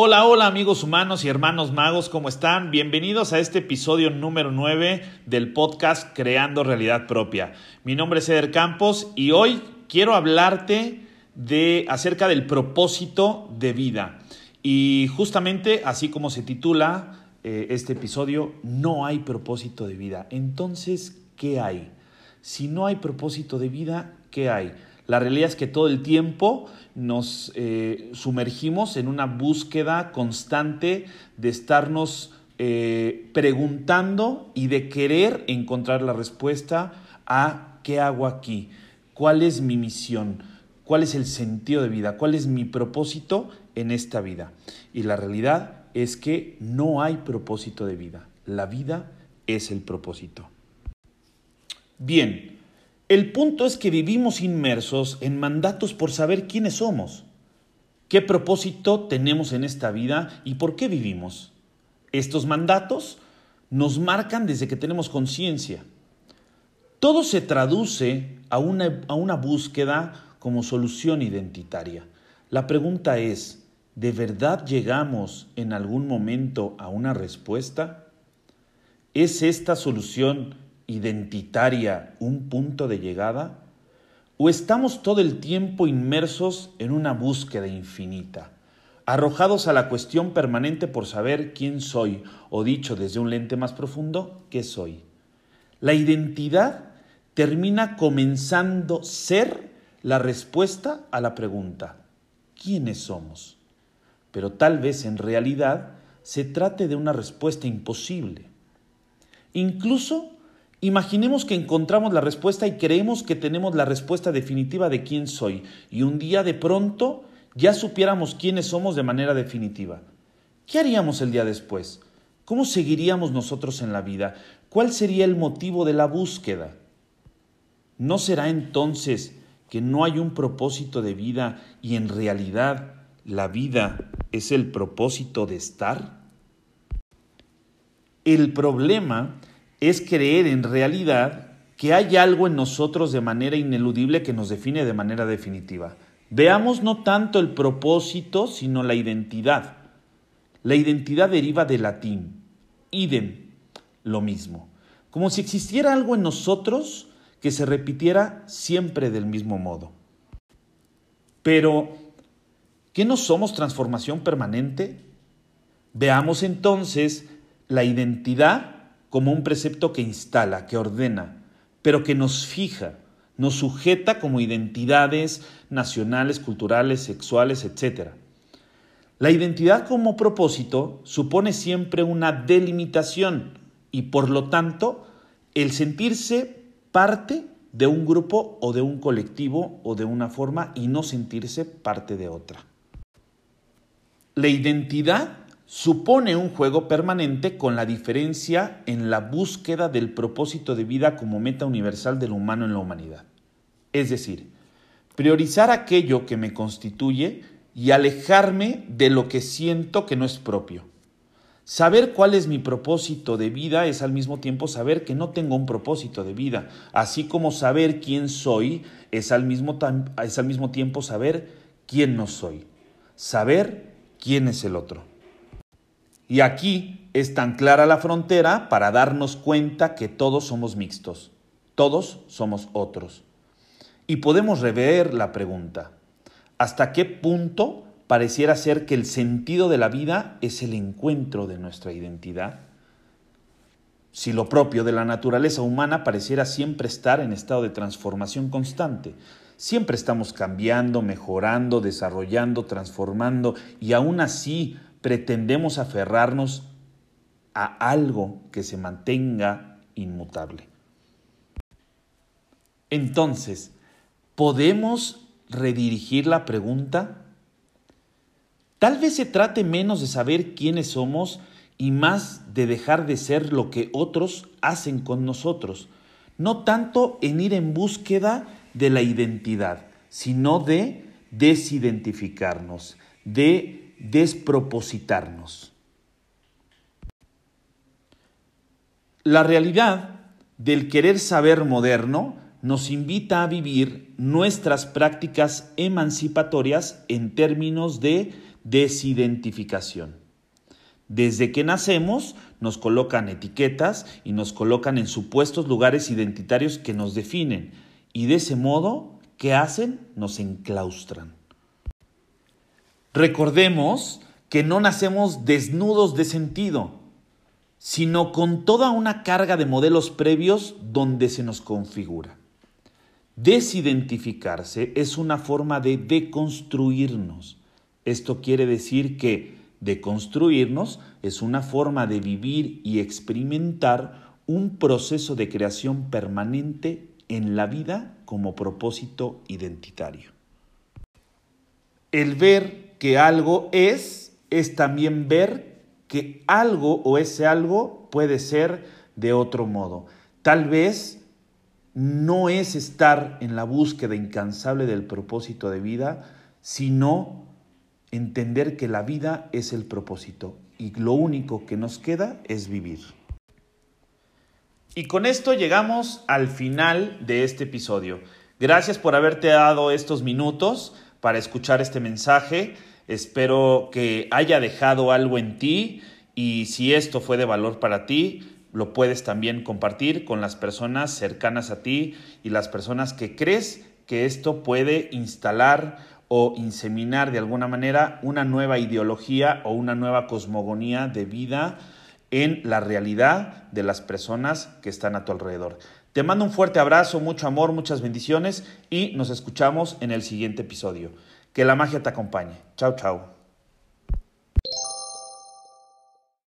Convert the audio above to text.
Hola, hola amigos humanos y hermanos magos, ¿cómo están? Bienvenidos a este episodio número 9 del podcast Creando Realidad Propia. Mi nombre es Eder Campos y hoy quiero hablarte de acerca del propósito de vida. Y justamente así como se titula eh, este episodio, no hay propósito de vida. Entonces, ¿qué hay? Si no hay propósito de vida, ¿qué hay? La realidad es que todo el tiempo nos eh, sumergimos en una búsqueda constante de estarnos eh, preguntando y de querer encontrar la respuesta a qué hago aquí, cuál es mi misión, cuál es el sentido de vida, cuál es mi propósito en esta vida. Y la realidad es que no hay propósito de vida, la vida es el propósito. Bien, el punto es que vivimos inmersos en mandatos por saber quiénes somos, qué propósito tenemos en esta vida y por qué vivimos. Estos mandatos nos marcan desde que tenemos conciencia. Todo se traduce a una, a una búsqueda como solución identitaria. La pregunta es, ¿de verdad llegamos en algún momento a una respuesta? ¿Es esta solución identitaria un punto de llegada? ¿O estamos todo el tiempo inmersos en una búsqueda infinita, arrojados a la cuestión permanente por saber quién soy, o dicho desde un lente más profundo, qué soy? La identidad termina comenzando ser la respuesta a la pregunta, ¿quiénes somos? Pero tal vez en realidad se trate de una respuesta imposible. Incluso Imaginemos que encontramos la respuesta y creemos que tenemos la respuesta definitiva de quién soy y un día de pronto ya supiéramos quiénes somos de manera definitiva. ¿Qué haríamos el día después? ¿Cómo seguiríamos nosotros en la vida? ¿Cuál sería el motivo de la búsqueda? ¿No será entonces que no hay un propósito de vida y en realidad la vida es el propósito de estar? El problema es creer en realidad que hay algo en nosotros de manera ineludible que nos define de manera definitiva. Veamos no tanto el propósito, sino la identidad. La identidad deriva del latín, idem, lo mismo. Como si existiera algo en nosotros que se repitiera siempre del mismo modo. Pero, ¿qué no somos transformación permanente? Veamos entonces la identidad como un precepto que instala, que ordena, pero que nos fija, nos sujeta como identidades nacionales, culturales, sexuales, etc. La identidad como propósito supone siempre una delimitación y por lo tanto el sentirse parte de un grupo o de un colectivo o de una forma y no sentirse parte de otra. La identidad supone un juego permanente con la diferencia en la búsqueda del propósito de vida como meta universal del humano en la humanidad. Es decir, priorizar aquello que me constituye y alejarme de lo que siento que no es propio. Saber cuál es mi propósito de vida es al mismo tiempo saber que no tengo un propósito de vida, así como saber quién soy es al mismo, es al mismo tiempo saber quién no soy, saber quién es el otro. Y aquí es tan clara la frontera para darnos cuenta que todos somos mixtos, todos somos otros. Y podemos rever la pregunta, ¿hasta qué punto pareciera ser que el sentido de la vida es el encuentro de nuestra identidad? Si lo propio de la naturaleza humana pareciera siempre estar en estado de transformación constante, siempre estamos cambiando, mejorando, desarrollando, transformando y aún así pretendemos aferrarnos a algo que se mantenga inmutable. Entonces, ¿podemos redirigir la pregunta? Tal vez se trate menos de saber quiénes somos y más de dejar de ser lo que otros hacen con nosotros, no tanto en ir en búsqueda de la identidad, sino de desidentificarnos, de despropositarnos. La realidad del querer saber moderno nos invita a vivir nuestras prácticas emancipatorias en términos de desidentificación. Desde que nacemos nos colocan etiquetas y nos colocan en supuestos lugares identitarios que nos definen y de ese modo, ¿qué hacen? Nos enclaustran. Recordemos que no nacemos desnudos de sentido, sino con toda una carga de modelos previos donde se nos configura. Desidentificarse es una forma de deconstruirnos. Esto quiere decir que deconstruirnos es una forma de vivir y experimentar un proceso de creación permanente en la vida como propósito identitario. El ver que algo es es también ver que algo o ese algo puede ser de otro modo. Tal vez no es estar en la búsqueda incansable del propósito de vida, sino entender que la vida es el propósito y lo único que nos queda es vivir. Y con esto llegamos al final de este episodio. Gracias por haberte dado estos minutos para escuchar este mensaje. Espero que haya dejado algo en ti y si esto fue de valor para ti, lo puedes también compartir con las personas cercanas a ti y las personas que crees que esto puede instalar o inseminar de alguna manera una nueva ideología o una nueva cosmogonía de vida en la realidad de las personas que están a tu alrededor. Te mando un fuerte abrazo, mucho amor, muchas bendiciones y nos escuchamos en el siguiente episodio. Que la magia te acompañe. Chao, chao.